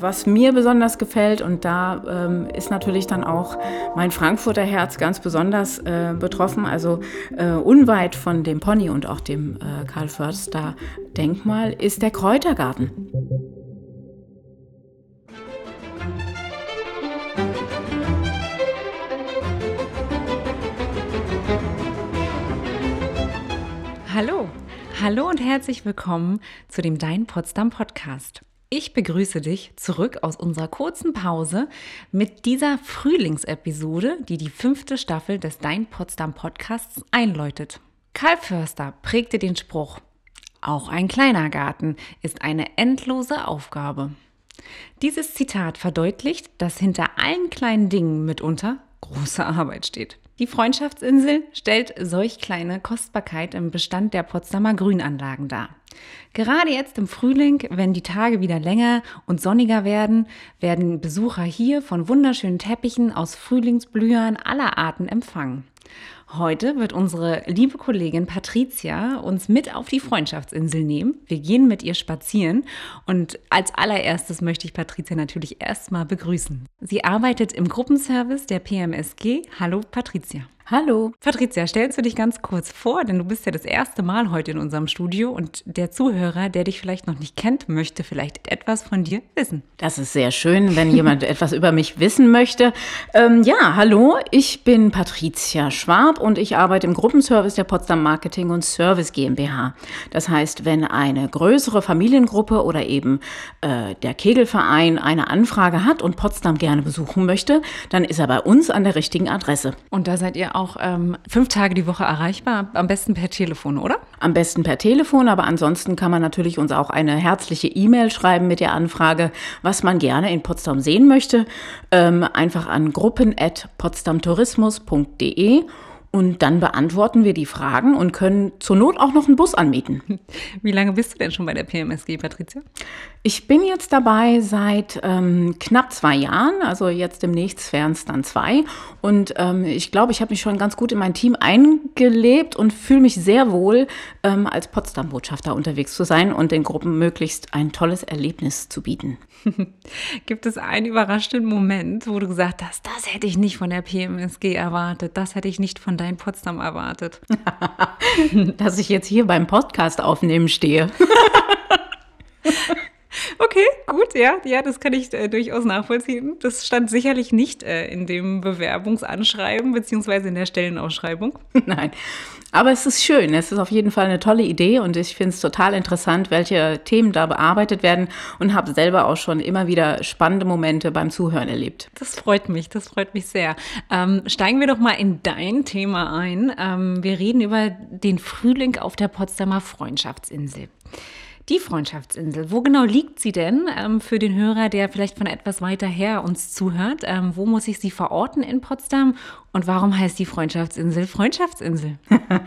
was mir besonders gefällt, und da ähm, ist natürlich dann auch mein Frankfurter Herz ganz besonders äh, betroffen, also äh, unweit von dem Pony und auch dem äh, Karl Förster Denkmal, ist der Kräutergarten. Hallo, hallo und herzlich willkommen zu dem Dein Potsdam Podcast. Ich begrüße dich zurück aus unserer kurzen Pause mit dieser Frühlingsepisode, die die fünfte Staffel des Dein Potsdam Podcasts einläutet. Karl Förster prägte den Spruch, auch ein kleiner Garten ist eine endlose Aufgabe. Dieses Zitat verdeutlicht, dass hinter allen kleinen Dingen mitunter große Arbeit steht. Die Freundschaftsinsel stellt solch kleine Kostbarkeit im Bestand der Potsdamer Grünanlagen dar. Gerade jetzt im Frühling, wenn die Tage wieder länger und sonniger werden, werden Besucher hier von wunderschönen Teppichen aus Frühlingsblühern aller Arten empfangen. Heute wird unsere liebe Kollegin Patricia uns mit auf die Freundschaftsinsel nehmen. Wir gehen mit ihr spazieren und als allererstes möchte ich Patricia natürlich erstmal begrüßen. Sie arbeitet im Gruppenservice der PMSG. Hallo Patricia. Hallo. Patricia, stellst du dich ganz kurz vor, denn du bist ja das erste Mal heute in unserem Studio und der Zuhörer, der dich vielleicht noch nicht kennt, möchte vielleicht etwas von dir wissen. Das ist sehr schön, wenn jemand etwas über mich wissen möchte. Ähm, ja, hallo, ich bin Patricia Schwab und ich arbeite im Gruppenservice der Potsdam Marketing und Service GmbH. Das heißt, wenn eine größere Familiengruppe oder eben äh, der Kegelverein eine Anfrage hat und Potsdam gerne besuchen möchte, dann ist er bei uns an der richtigen Adresse. Und da seid ihr auch ähm, fünf Tage die Woche erreichbar, am besten per Telefon, oder? Am besten per Telefon, aber ansonsten kann man natürlich uns auch eine herzliche E-Mail schreiben mit der Anfrage, was man gerne in Potsdam sehen möchte. Ähm, einfach an gruppen.potsdamtourismus.de und dann beantworten wir die Fragen und können zur Not auch noch einen Bus anmieten. Wie lange bist du denn schon bei der PMSG, Patricia? Ich bin jetzt dabei seit ähm, knapp zwei Jahren, also jetzt demnächst wären es dann zwei. Und ähm, ich glaube, ich habe mich schon ganz gut in mein Team eingelebt und fühle mich sehr wohl, ähm, als Potsdam-Botschafter unterwegs zu sein und den Gruppen möglichst ein tolles Erlebnis zu bieten. Gibt es einen überraschenden Moment, wo du gesagt hast, das hätte ich nicht von der PMSG erwartet, das hätte ich nicht von dein Potsdam erwartet? Dass ich jetzt hier beim Podcast aufnehmen stehe. Okay, gut, ja, ja, das kann ich äh, durchaus nachvollziehen. Das stand sicherlich nicht äh, in dem Bewerbungsanschreiben beziehungsweise in der Stellenausschreibung. Nein, aber es ist schön. Es ist auf jeden Fall eine tolle Idee und ich finde es total interessant, welche Themen da bearbeitet werden und habe selber auch schon immer wieder spannende Momente beim Zuhören erlebt. Das freut mich, das freut mich sehr. Ähm, steigen wir doch mal in dein Thema ein. Ähm, wir reden über den Frühling auf der Potsdamer Freundschaftsinsel. Die Freundschaftsinsel, wo genau liegt sie denn ähm, für den Hörer, der vielleicht von etwas weiter her uns zuhört? Ähm, wo muss ich sie verorten in Potsdam und warum heißt die Freundschaftsinsel Freundschaftsinsel?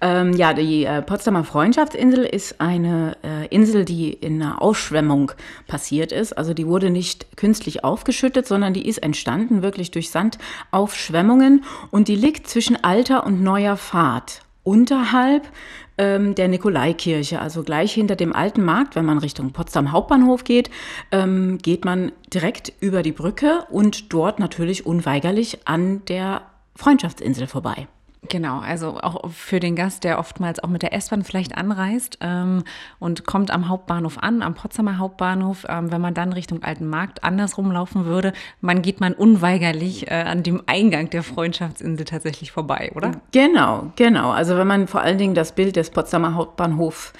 Ähm, ja, die äh, Potsdamer Freundschaftsinsel ist eine äh, Insel, die in einer Ausschwemmung passiert ist. Also die wurde nicht künstlich aufgeschüttet, sondern die ist entstanden wirklich durch Sandaufschwemmungen und die liegt zwischen alter und neuer Fahrt unterhalb ähm, der Nikolaikirche, also gleich hinter dem alten Markt, wenn man Richtung Potsdam Hauptbahnhof geht, ähm, geht man direkt über die Brücke und dort natürlich unweigerlich an der Freundschaftsinsel vorbei. Genau, also auch für den Gast, der oftmals auch mit der S-Bahn vielleicht anreist ähm, und kommt am Hauptbahnhof an, am Potsdamer Hauptbahnhof, ähm, wenn man dann Richtung Alten Markt andersrum laufen würde, man geht man unweigerlich äh, an dem Eingang der Freundschaftsinsel tatsächlich vorbei, oder? Genau, genau. Also wenn man vor allen Dingen das Bild des Potsdamer Hauptbahnhofs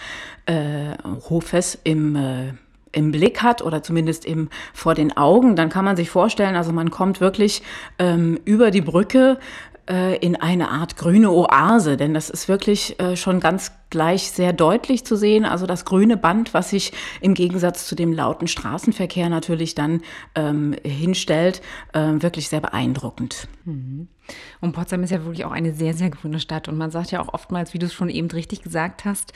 äh, im äh, im Blick hat oder zumindest eben vor den Augen, dann kann man sich vorstellen, also man kommt wirklich ähm, über die Brücke in eine Art grüne Oase, denn das ist wirklich äh, schon ganz gleich sehr deutlich zu sehen. Also das grüne Band, was sich im Gegensatz zu dem lauten Straßenverkehr natürlich dann ähm, hinstellt, äh, wirklich sehr beeindruckend. Mhm. Und Potsdam ist ja wirklich auch eine sehr, sehr grüne Stadt. Und man sagt ja auch oftmals, wie du es schon eben richtig gesagt hast,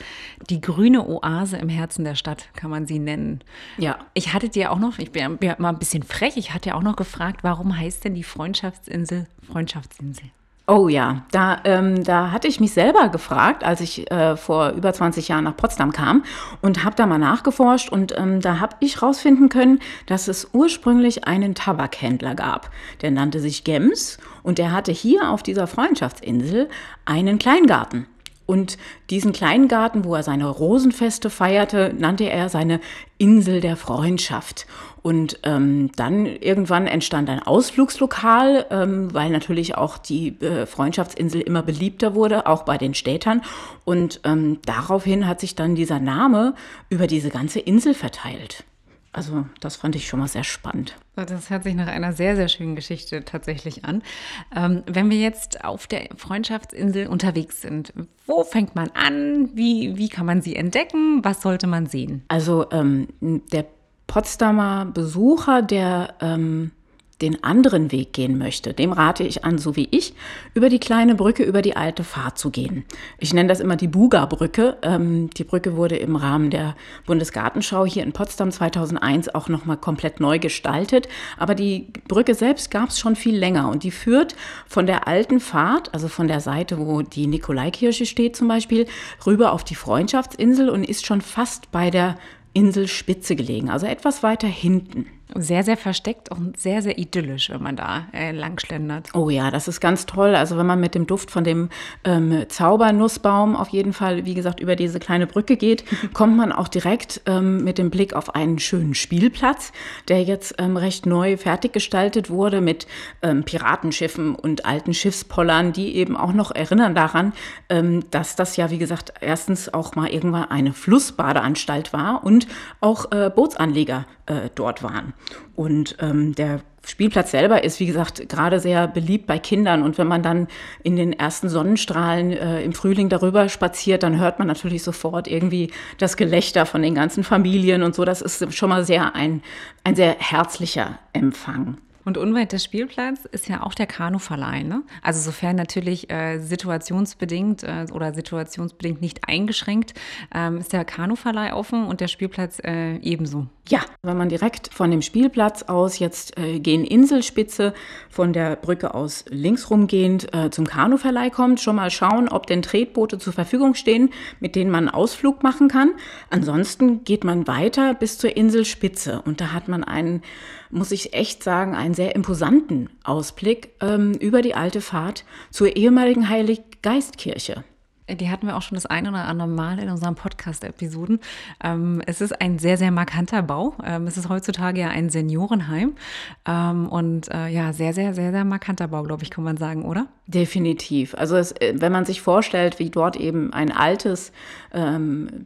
die grüne Oase im Herzen der Stadt kann man sie nennen. Ja. Ich hatte dir auch noch, ich bin ja mal ein bisschen frech, ich hatte ja auch noch gefragt, warum heißt denn die Freundschaftsinsel Freundschaftsinsel? Oh ja, da, ähm, da hatte ich mich selber gefragt, als ich äh, vor über 20 Jahren nach Potsdam kam und habe da mal nachgeforscht und ähm, da habe ich rausfinden können, dass es ursprünglich einen Tabakhändler gab. Der nannte sich Gems und der hatte hier auf dieser Freundschaftsinsel einen Kleingarten. Und diesen Kleingarten, wo er seine Rosenfeste feierte, nannte er seine Insel der Freundschaft. Und ähm, dann irgendwann entstand ein Ausflugslokal, ähm, weil natürlich auch die äh, Freundschaftsinsel immer beliebter wurde, auch bei den Städtern. Und ähm, daraufhin hat sich dann dieser Name über diese ganze Insel verteilt. Also das fand ich schon mal sehr spannend. Das hört sich nach einer sehr, sehr schönen Geschichte tatsächlich an. Ähm, wenn wir jetzt auf der Freundschaftsinsel unterwegs sind, wo fängt man an? Wie, wie kann man sie entdecken? Was sollte man sehen? Also ähm, der Potsdamer Besucher, der ähm, den anderen Weg gehen möchte, dem rate ich an, so wie ich, über die kleine Brücke, über die alte Fahrt zu gehen. Ich nenne das immer die Buga-Brücke. Ähm, die Brücke wurde im Rahmen der Bundesgartenschau hier in Potsdam 2001 auch nochmal komplett neu gestaltet. Aber die Brücke selbst gab es schon viel länger und die führt von der alten Fahrt, also von der Seite, wo die Nikolaikirche steht zum Beispiel, rüber auf die Freundschaftsinsel und ist schon fast bei der Inselspitze gelegen, also etwas weiter hinten. Sehr, sehr versteckt und sehr, sehr idyllisch, wenn man da äh, lang schlendert. Oh ja, das ist ganz toll. Also wenn man mit dem Duft von dem ähm, Zaubernussbaum auf jeden Fall, wie gesagt, über diese kleine Brücke geht, kommt man auch direkt ähm, mit dem Blick auf einen schönen Spielplatz, der jetzt ähm, recht neu fertiggestaltet wurde mit ähm, Piratenschiffen und alten Schiffspollern, die eben auch noch erinnern daran, ähm, dass das ja, wie gesagt, erstens auch mal irgendwann eine Flussbadeanstalt war und auch äh, Bootsanleger äh, dort waren. Und ähm, der Spielplatz selber ist, wie gesagt, gerade sehr beliebt bei Kindern. Und wenn man dann in den ersten Sonnenstrahlen äh, im Frühling darüber spaziert, dann hört man natürlich sofort irgendwie das Gelächter von den ganzen Familien und so. Das ist schon mal sehr ein, ein sehr herzlicher Empfang. Und unweit des Spielplatzes ist ja auch der Kanuverleih. Ne? Also sofern natürlich äh, situationsbedingt äh, oder situationsbedingt nicht eingeschränkt, ähm, ist der Kanuverleih offen und der Spielplatz äh, ebenso. Ja, wenn man direkt von dem Spielplatz aus jetzt äh, gehen Inselspitze von der Brücke aus links rumgehend äh, zum Kanuverleih kommt, schon mal schauen, ob denn Tretboote zur Verfügung stehen, mit denen man einen Ausflug machen kann. Ansonsten geht man weiter bis zur Inselspitze und da hat man einen muss ich echt sagen, einen sehr imposanten Ausblick ähm, über die alte Fahrt zur ehemaligen Heiliggeistkirche. Die hatten wir auch schon das ein oder andere Mal in unseren Podcast-Episoden. Ähm, es ist ein sehr, sehr markanter Bau. Ähm, es ist heutzutage ja ein Seniorenheim. Ähm, und äh, ja, sehr, sehr, sehr, sehr markanter Bau, glaube ich, kann man sagen, oder? Definitiv. Also es, äh, wenn man sich vorstellt, wie dort eben ein altes ähm,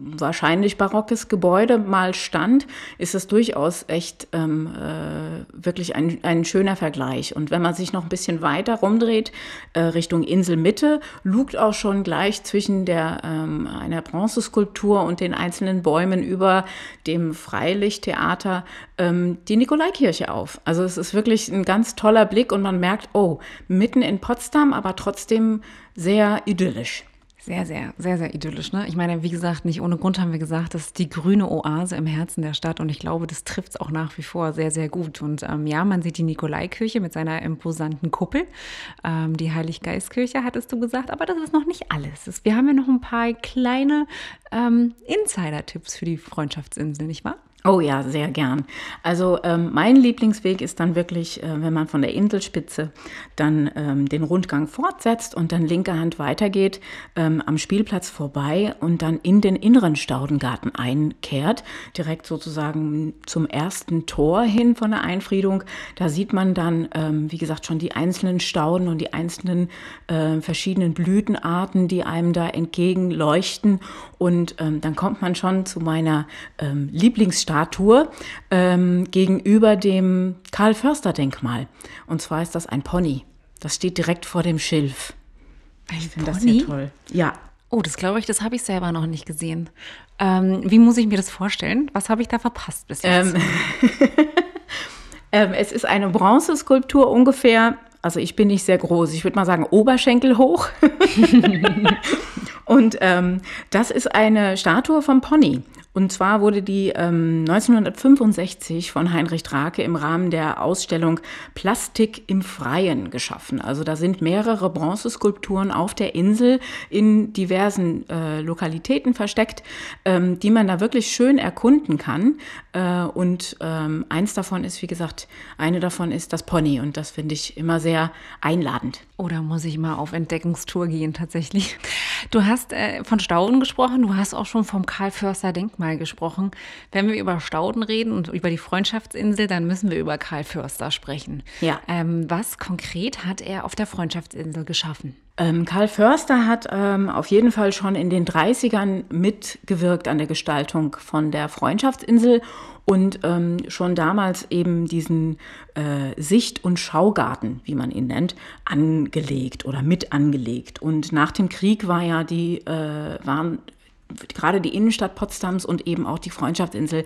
wahrscheinlich barockes Gebäude mal stand, ist es durchaus echt ähm, äh, wirklich ein, ein schöner Vergleich. Und wenn man sich noch ein bisschen weiter rumdreht, äh, Richtung Inselmitte, lugt auch schon gleich zwischen der, ähm, einer Bronzeskulptur und den einzelnen Bäumen über dem Freilichttheater ähm, die Nikolaikirche auf. Also es ist wirklich ein ganz toller Blick und man merkt, oh, mitten in Potsdam, aber trotzdem sehr idyllisch. Sehr, sehr, sehr, sehr idyllisch. Ne? Ich meine, wie gesagt, nicht ohne Grund haben wir gesagt, das ist die grüne Oase im Herzen der Stadt und ich glaube, das trifft es auch nach wie vor sehr, sehr gut. Und ähm, ja, man sieht die Nikolaikirche mit seiner imposanten Kuppel. Ähm, die Heiliggeistkirche hattest du gesagt, aber das ist noch nicht alles. Wir haben ja noch ein paar kleine ähm, Insider-Tipps für die Freundschaftsinsel, nicht wahr? Oh ja, sehr gern. Also ähm, mein Lieblingsweg ist dann wirklich, äh, wenn man von der Inselspitze dann ähm, den Rundgang fortsetzt und dann linke Hand weitergeht, ähm, am Spielplatz vorbei und dann in den inneren Staudengarten einkehrt, direkt sozusagen zum ersten Tor hin von der Einfriedung. Da sieht man dann, ähm, wie gesagt, schon die einzelnen Stauden und die einzelnen äh, verschiedenen Blütenarten, die einem da entgegenleuchten. Und ähm, dann kommt man schon zu meiner ähm, Lieblingsstadt Statue ähm, gegenüber dem Karl-Förster-Denkmal. Und zwar ist das ein Pony. Das steht direkt vor dem Schilf. Ich finde das sehr toll. Ja. Oh, das glaube ich, das habe ich selber noch nicht gesehen. Ähm, wie muss ich mir das vorstellen? Was habe ich da verpasst bis jetzt? Ähm, ähm, es ist eine Bronzeskulptur ungefähr, also ich bin nicht sehr groß, ich würde mal sagen Oberschenkel hoch. Und ähm, das ist eine Statue vom Pony. Und zwar wurde die ähm, 1965 von Heinrich Drake im Rahmen der Ausstellung Plastik im Freien geschaffen. Also da sind mehrere Bronzeskulpturen auf der Insel in diversen äh, Lokalitäten versteckt, ähm, die man da wirklich schön erkunden kann. Äh, und ähm, eins davon ist, wie gesagt, eine davon ist das Pony und das finde ich immer sehr einladend. Oder muss ich mal auf Entdeckungstour gehen tatsächlich? Du hast äh, von Stauden gesprochen, du hast auch schon vom Karl Förster Denkmal gesprochen. Wenn wir über Stauden reden und über die Freundschaftsinsel, dann müssen wir über Karl Förster sprechen. Ja. Ähm, was konkret hat er auf der Freundschaftsinsel geschaffen? Ähm, Karl Förster hat ähm, auf jeden Fall schon in den 30ern mitgewirkt an der Gestaltung von der Freundschaftsinsel und ähm, schon damals eben diesen äh, Sicht- und Schaugarten, wie man ihn nennt, angelegt oder mit angelegt. Und nach dem Krieg war ja die, äh, waren gerade die Innenstadt Potsdams und eben auch die Freundschaftsinsel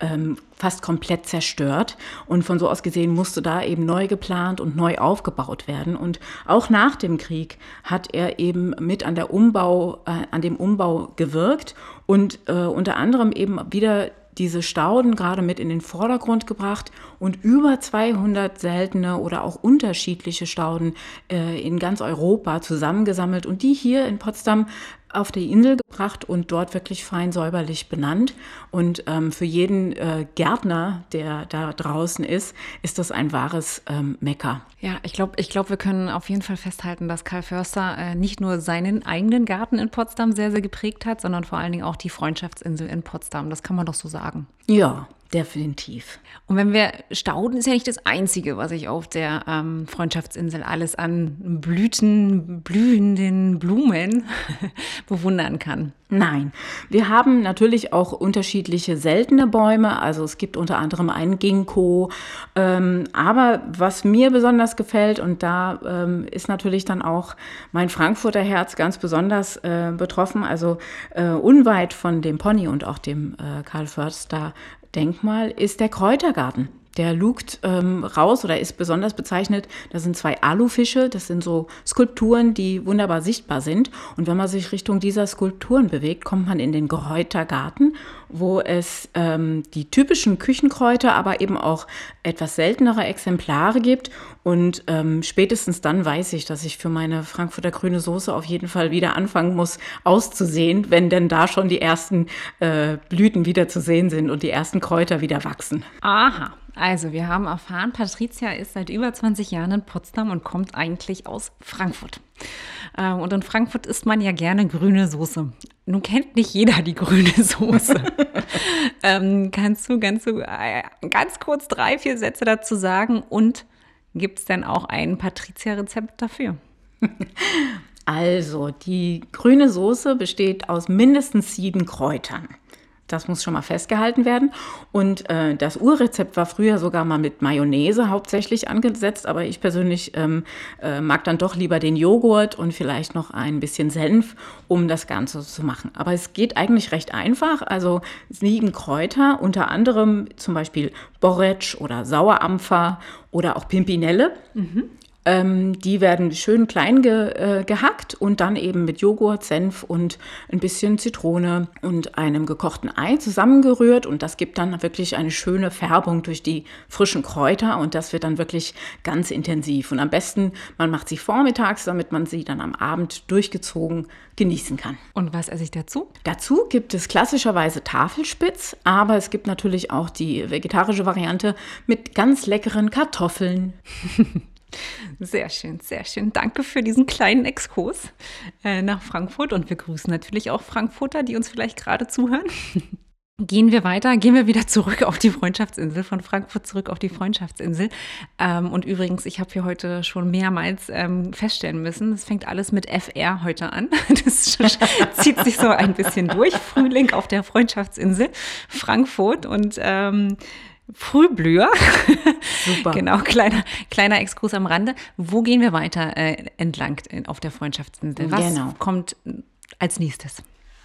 ähm, fast komplett zerstört. Und von so aus gesehen musste da eben neu geplant und neu aufgebaut werden. Und auch nach dem Krieg hat er eben mit an der Umbau, äh, an dem Umbau gewirkt und äh, unter anderem eben wieder diese Stauden gerade mit in den Vordergrund gebracht und über 200 seltene oder auch unterschiedliche Stauden äh, in ganz Europa zusammengesammelt und die hier in Potsdam auf die Insel gebracht und dort wirklich fein säuberlich benannt. Und ähm, für jeden äh, Gärtner, der da draußen ist, ist das ein wahres ähm, Mecker. Ja, ich glaube, ich glaub, wir können auf jeden Fall festhalten, dass Karl Förster äh, nicht nur seinen eigenen Garten in Potsdam sehr, sehr geprägt hat, sondern vor allen Dingen auch die Freundschaftsinsel in Potsdam. Das kann man doch so sagen. Ja, Definitiv. Und wenn wir Stauden ist ja nicht das Einzige, was ich auf der ähm, Freundschaftsinsel alles an Blüten, blühenden Blumen bewundern kann. Nein, wir haben natürlich auch unterschiedliche seltene Bäume. Also es gibt unter anderem einen Ginkgo. Ähm, aber was mir besonders gefällt, und da ähm, ist natürlich dann auch mein Frankfurter Herz ganz besonders äh, betroffen, also äh, unweit von dem Pony und auch dem äh, Karl Förster Denkmal ist der Kräutergarten. Der lugt ähm, raus oder ist besonders bezeichnet. Das sind zwei Alufische, das sind so Skulpturen, die wunderbar sichtbar sind. Und wenn man sich Richtung dieser Skulpturen bewegt, kommt man in den Kräutergarten, wo es ähm, die typischen Küchenkräuter, aber eben auch etwas seltenere Exemplare gibt. Und ähm, spätestens dann weiß ich, dass ich für meine Frankfurter grüne Soße auf jeden Fall wieder anfangen muss auszusehen, wenn denn da schon die ersten äh, Blüten wieder zu sehen sind und die ersten Kräuter wieder wachsen. Aha. Also, wir haben erfahren, Patricia ist seit über 20 Jahren in Potsdam und kommt eigentlich aus Frankfurt. Ähm, und in Frankfurt isst man ja gerne grüne Soße. Nun kennt nicht jeder die grüne Soße. ähm, kannst du, du äh, ganz kurz drei, vier Sätze dazu sagen? Und gibt es denn auch ein Patricia-Rezept dafür? Also, die grüne Soße besteht aus mindestens sieben Kräutern. Das muss schon mal festgehalten werden. Und äh, das Urrezept war früher sogar mal mit Mayonnaise hauptsächlich angesetzt, aber ich persönlich ähm, äh, mag dann doch lieber den Joghurt und vielleicht noch ein bisschen Senf, um das Ganze zu machen. Aber es geht eigentlich recht einfach. Also sieben Kräuter, unter anderem zum Beispiel Borretsch oder Sauerampfer oder auch Pimpinelle. Mhm. Ähm, die werden schön klein ge, äh, gehackt und dann eben mit Joghurt, Senf und ein bisschen Zitrone und einem gekochten Ei zusammengerührt. Und das gibt dann wirklich eine schöne Färbung durch die frischen Kräuter und das wird dann wirklich ganz intensiv. Und am besten, man macht sie vormittags, damit man sie dann am Abend durchgezogen genießen kann. Und was esse ich dazu? Dazu gibt es klassischerweise Tafelspitz, aber es gibt natürlich auch die vegetarische Variante mit ganz leckeren Kartoffeln. Sehr schön, sehr schön. Danke für diesen kleinen Exkurs äh, nach Frankfurt und wir grüßen natürlich auch Frankfurter, die uns vielleicht gerade zuhören. Gehen wir weiter, gehen wir wieder zurück auf die Freundschaftsinsel, von Frankfurt zurück auf die Freundschaftsinsel. Ähm, und übrigens, ich habe hier heute schon mehrmals ähm, feststellen müssen, es fängt alles mit FR heute an. Das zieht sich so ein bisschen durch. Frühling auf der Freundschaftsinsel, Frankfurt und ähm, Frühblüher. Super. genau, kleiner, kleiner Exkurs am Rande. Wo gehen wir weiter äh, entlang auf der Freundschaftsinsel? Was genau. kommt als nächstes?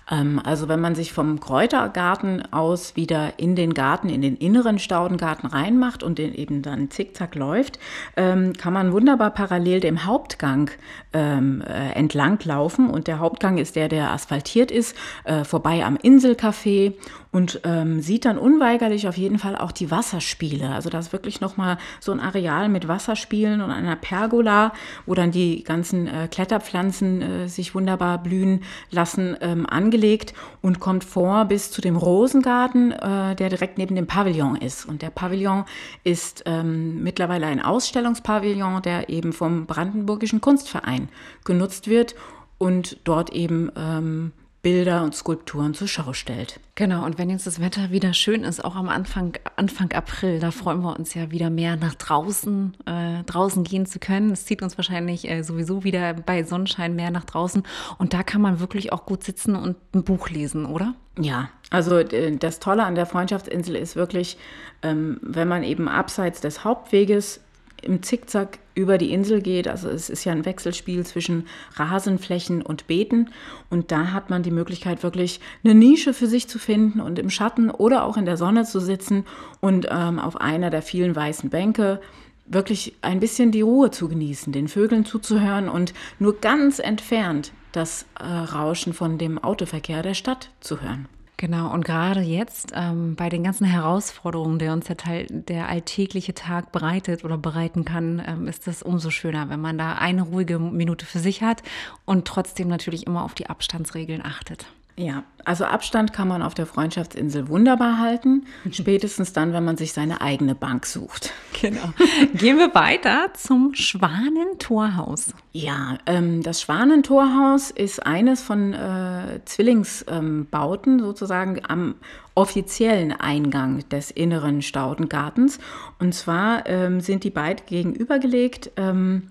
Ähm, also wenn man sich vom Kräutergarten aus wieder in den Garten, in den inneren Staudengarten reinmacht und den eben dann zickzack läuft, ähm, kann man wunderbar parallel dem Hauptgang ähm, äh, entlang laufen. Und der Hauptgang ist der, der asphaltiert ist, äh, vorbei am Inselcafé und sieht dann unweigerlich auf jeden Fall auch die Wasserspiele. Also das ist wirklich nochmal so ein Areal mit Wasserspielen und einer Pergola, wo dann die ganzen äh, Kletterpflanzen sich wunderbar blühen lassen, ähm, angelegt und kommt vor bis zu dem Rosengarten, äh, der direkt neben dem Pavillon ist. Und der Pavillon ist ähm, mittlerweile ein Ausstellungspavillon, der eben vom Brandenburgischen Kunstverein genutzt wird und dort eben ähm, Bilder und Skulpturen zur Schau stellt. Genau, und wenn jetzt das Wetter wieder schön ist, auch am Anfang, Anfang April, da freuen wir uns ja wieder mehr nach draußen, äh, draußen gehen zu können. Es zieht uns wahrscheinlich äh, sowieso wieder bei Sonnenschein mehr nach draußen. Und da kann man wirklich auch gut sitzen und ein Buch lesen, oder? Ja, also äh, das Tolle an der Freundschaftsinsel ist wirklich, ähm, wenn man eben abseits des Hauptweges im Zickzack über die Insel geht. Also es ist ja ein Wechselspiel zwischen Rasenflächen und Beeten. Und da hat man die Möglichkeit, wirklich eine Nische für sich zu finden und im Schatten oder auch in der Sonne zu sitzen und ähm, auf einer der vielen weißen Bänke wirklich ein bisschen die Ruhe zu genießen, den Vögeln zuzuhören und nur ganz entfernt das äh, Rauschen von dem Autoverkehr der Stadt zu hören. Genau, und gerade jetzt ähm, bei den ganzen Herausforderungen, der uns der, Teil, der alltägliche Tag bereitet oder bereiten kann, ähm, ist es umso schöner, wenn man da eine ruhige Minute für sich hat und trotzdem natürlich immer auf die Abstandsregeln achtet. Ja, also Abstand kann man auf der Freundschaftsinsel wunderbar halten, spätestens dann, wenn man sich seine eigene Bank sucht. Genau. Gehen wir weiter zum Schwanentorhaus. Ja, ähm, das Schwanentorhaus ist eines von äh, Zwillingsbauten ähm, sozusagen am offiziellen Eingang des inneren Staudengartens. Und zwar ähm, sind die beiden gegenübergelegt. Ähm,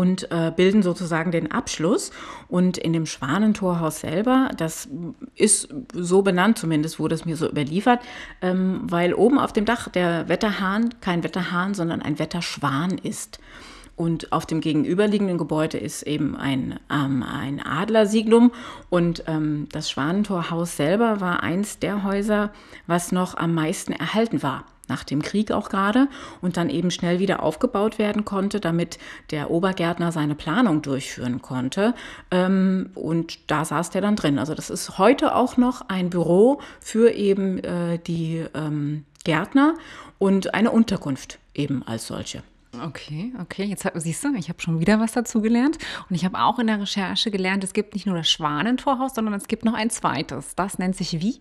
und äh, bilden sozusagen den Abschluss. Und in dem Schwanentorhaus selber, das ist so benannt zumindest, wurde es mir so überliefert, ähm, weil oben auf dem Dach der Wetterhahn kein Wetterhahn, sondern ein Wetterschwan ist. Und auf dem gegenüberliegenden Gebäude ist eben ein, ähm, ein Adlersiglum. Und ähm, das Schwanentorhaus selber war eins der Häuser, was noch am meisten erhalten war nach dem Krieg auch gerade und dann eben schnell wieder aufgebaut werden konnte, damit der Obergärtner seine Planung durchführen konnte. Ähm, und da saß der dann drin. Also das ist heute auch noch ein Büro für eben äh, die ähm, Gärtner und eine Unterkunft eben als solche. Okay, okay. Jetzt hab, siehst du, ich habe schon wieder was dazu gelernt. Und ich habe auch in der Recherche gelernt, es gibt nicht nur das Schwanentorhaus, sondern es gibt noch ein zweites. Das nennt sich wie?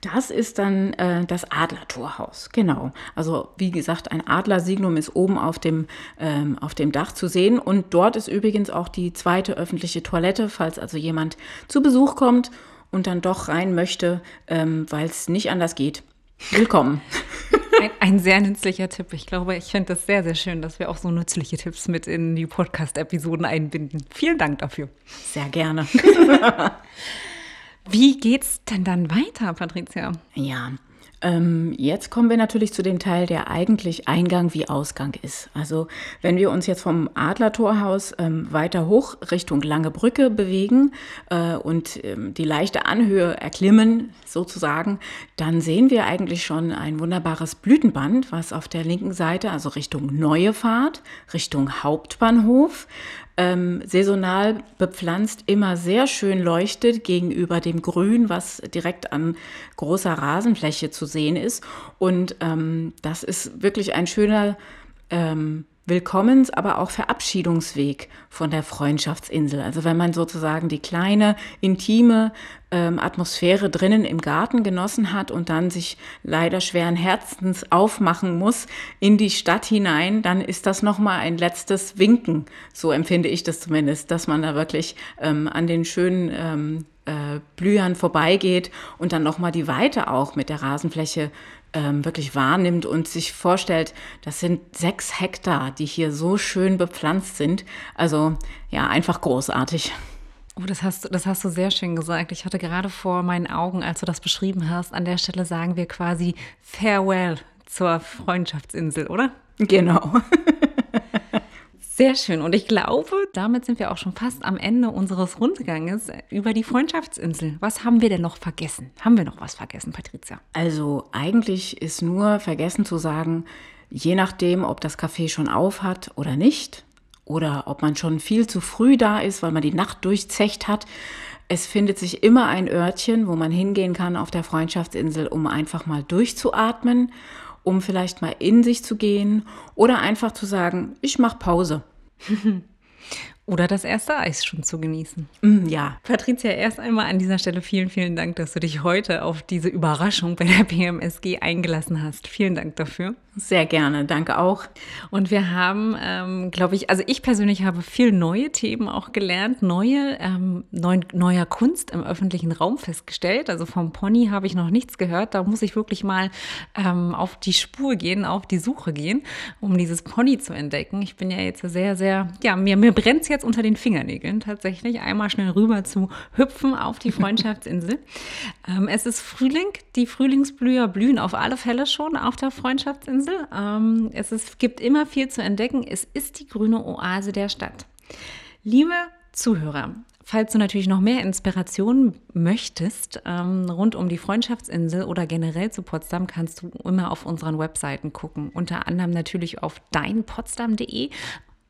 Das ist dann äh, das Adlertorhaus, genau. Also wie gesagt, ein Adlersignum ist oben auf dem, ähm, auf dem Dach zu sehen und dort ist übrigens auch die zweite öffentliche Toilette, falls also jemand zu Besuch kommt und dann doch rein möchte, ähm, weil es nicht anders geht. Willkommen. Ein, ein, sehr nützlicher Tipp. Ich glaube, ich finde das sehr, sehr schön, dass wir auch so nützliche Tipps mit in die Podcast-Episoden einbinden. Vielen Dank dafür. Sehr gerne. Wie geht's denn dann weiter, Patricia? Ja, ähm, jetzt kommen wir natürlich zu dem Teil, der eigentlich Eingang wie Ausgang ist. Also wenn wir uns jetzt vom Adlertorhaus ähm, weiter hoch Richtung Lange Brücke bewegen äh, und ähm, die leichte Anhöhe erklimmen sozusagen, dann sehen wir eigentlich schon ein wunderbares Blütenband, was auf der linken Seite, also Richtung Neue Fahrt, Richtung Hauptbahnhof, ähm, saisonal bepflanzt immer sehr schön leuchtet gegenüber dem Grün, was direkt an großer Rasenfläche zu sehen ist. Und ähm, das ist wirklich ein schöner ähm, Willkommens-, aber auch Verabschiedungsweg von der Freundschaftsinsel. Also wenn man sozusagen die kleine, intime ähm, Atmosphäre drinnen im Garten genossen hat und dann sich leider schweren Herzens aufmachen muss in die Stadt hinein, dann ist das nochmal ein letztes Winken. So empfinde ich das zumindest, dass man da wirklich ähm, an den schönen ähm, äh, Blühern vorbeigeht und dann nochmal die Weite auch mit der Rasenfläche ähm, wirklich wahrnimmt und sich vorstellt, das sind sechs Hektar, die hier so schön bepflanzt sind. Also ja, einfach großartig. Oh, das hast, du, das hast du sehr schön gesagt. Ich hatte gerade vor meinen Augen, als du das beschrieben hast, an der Stelle sagen wir quasi Farewell zur Freundschaftsinsel, oder? Genau. Sehr schön. Und ich glaube, damit sind wir auch schon fast am Ende unseres Rundganges über die Freundschaftsinsel. Was haben wir denn noch vergessen? Haben wir noch was vergessen, Patricia? Also eigentlich ist nur vergessen zu sagen, je nachdem, ob das Café schon auf hat oder nicht, oder ob man schon viel zu früh da ist, weil man die Nacht durchzecht hat, es findet sich immer ein Örtchen, wo man hingehen kann auf der Freundschaftsinsel, um einfach mal durchzuatmen um vielleicht mal in sich zu gehen oder einfach zu sagen, ich mache Pause. Oder das erste Eis schon zu genießen. Mm, ja. Patricia, erst einmal an dieser Stelle vielen, vielen Dank, dass du dich heute auf diese Überraschung bei der PMSG eingelassen hast. Vielen Dank dafür. Sehr gerne, danke auch. Und wir haben, ähm, glaube ich, also ich persönlich habe viel neue Themen auch gelernt, neue, ähm, neu, neuer Kunst im öffentlichen Raum festgestellt. Also vom Pony habe ich noch nichts gehört. Da muss ich wirklich mal ähm, auf die Spur gehen, auf die Suche gehen, um dieses Pony zu entdecken. Ich bin ja jetzt sehr, sehr, ja, mir, mir brennt es jetzt unter den Fingernägeln tatsächlich, einmal schnell rüber zu hüpfen auf die Freundschaftsinsel. ähm, es ist Frühling, die Frühlingsblüher blühen auf alle Fälle schon auf der Freundschaftsinsel. Insel. Ähm, es ist, gibt immer viel zu entdecken. Es ist die grüne Oase der Stadt. Liebe Zuhörer, falls du natürlich noch mehr Inspiration möchtest ähm, rund um die Freundschaftsinsel oder generell zu Potsdam, kannst du immer auf unseren Webseiten gucken. Unter anderem natürlich auf deinpotsdam.de,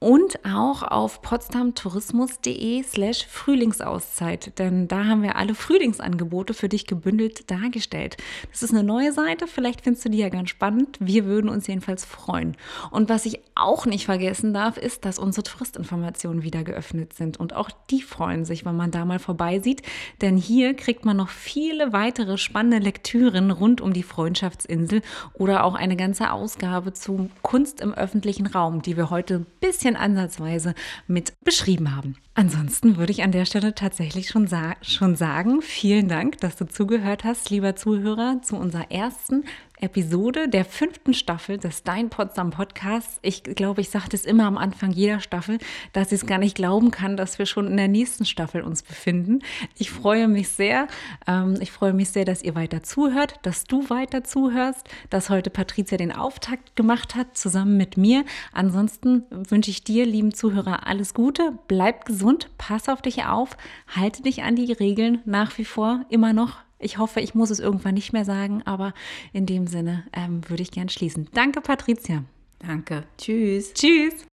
und auch auf potsdamtourismus.de slash Frühlingsauszeit, denn da haben wir alle Frühlingsangebote für dich gebündelt dargestellt. Das ist eine neue Seite, vielleicht findest du die ja ganz spannend. Wir würden uns jedenfalls freuen. Und was ich auch nicht vergessen darf, ist, dass unsere Touristinformationen wieder geöffnet sind und auch die freuen sich, wenn man da mal vorbeisieht, denn hier kriegt man noch viele weitere spannende Lektüren rund um die Freundschaftsinsel oder auch eine ganze Ausgabe zu Kunst im öffentlichen Raum, die wir heute ein bisschen bisschen ansatzweise mit beschrieben haben. Ansonsten würde ich an der Stelle tatsächlich schon, sa schon sagen, vielen Dank, dass du zugehört hast, lieber Zuhörer, zu unserer ersten Episode der fünften Staffel des Dein Potsdam Podcasts. Ich glaube, ich sage das immer am Anfang jeder Staffel, dass ich es gar nicht glauben kann, dass wir schon in der nächsten Staffel uns befinden. Ich freue mich sehr. Ähm, ich freue mich sehr, dass ihr weiter zuhört, dass du weiter zuhörst, dass heute Patricia den Auftakt gemacht hat, zusammen mit mir. Ansonsten wünsche ich dir, lieben Zuhörer, alles Gute. Bleib gesund, pass auf dich auf, halte dich an die Regeln nach wie vor immer noch ich hoffe, ich muss es irgendwann nicht mehr sagen, aber in dem Sinne ähm, würde ich gern schließen. Danke, Patricia. Danke. Tschüss. Tschüss.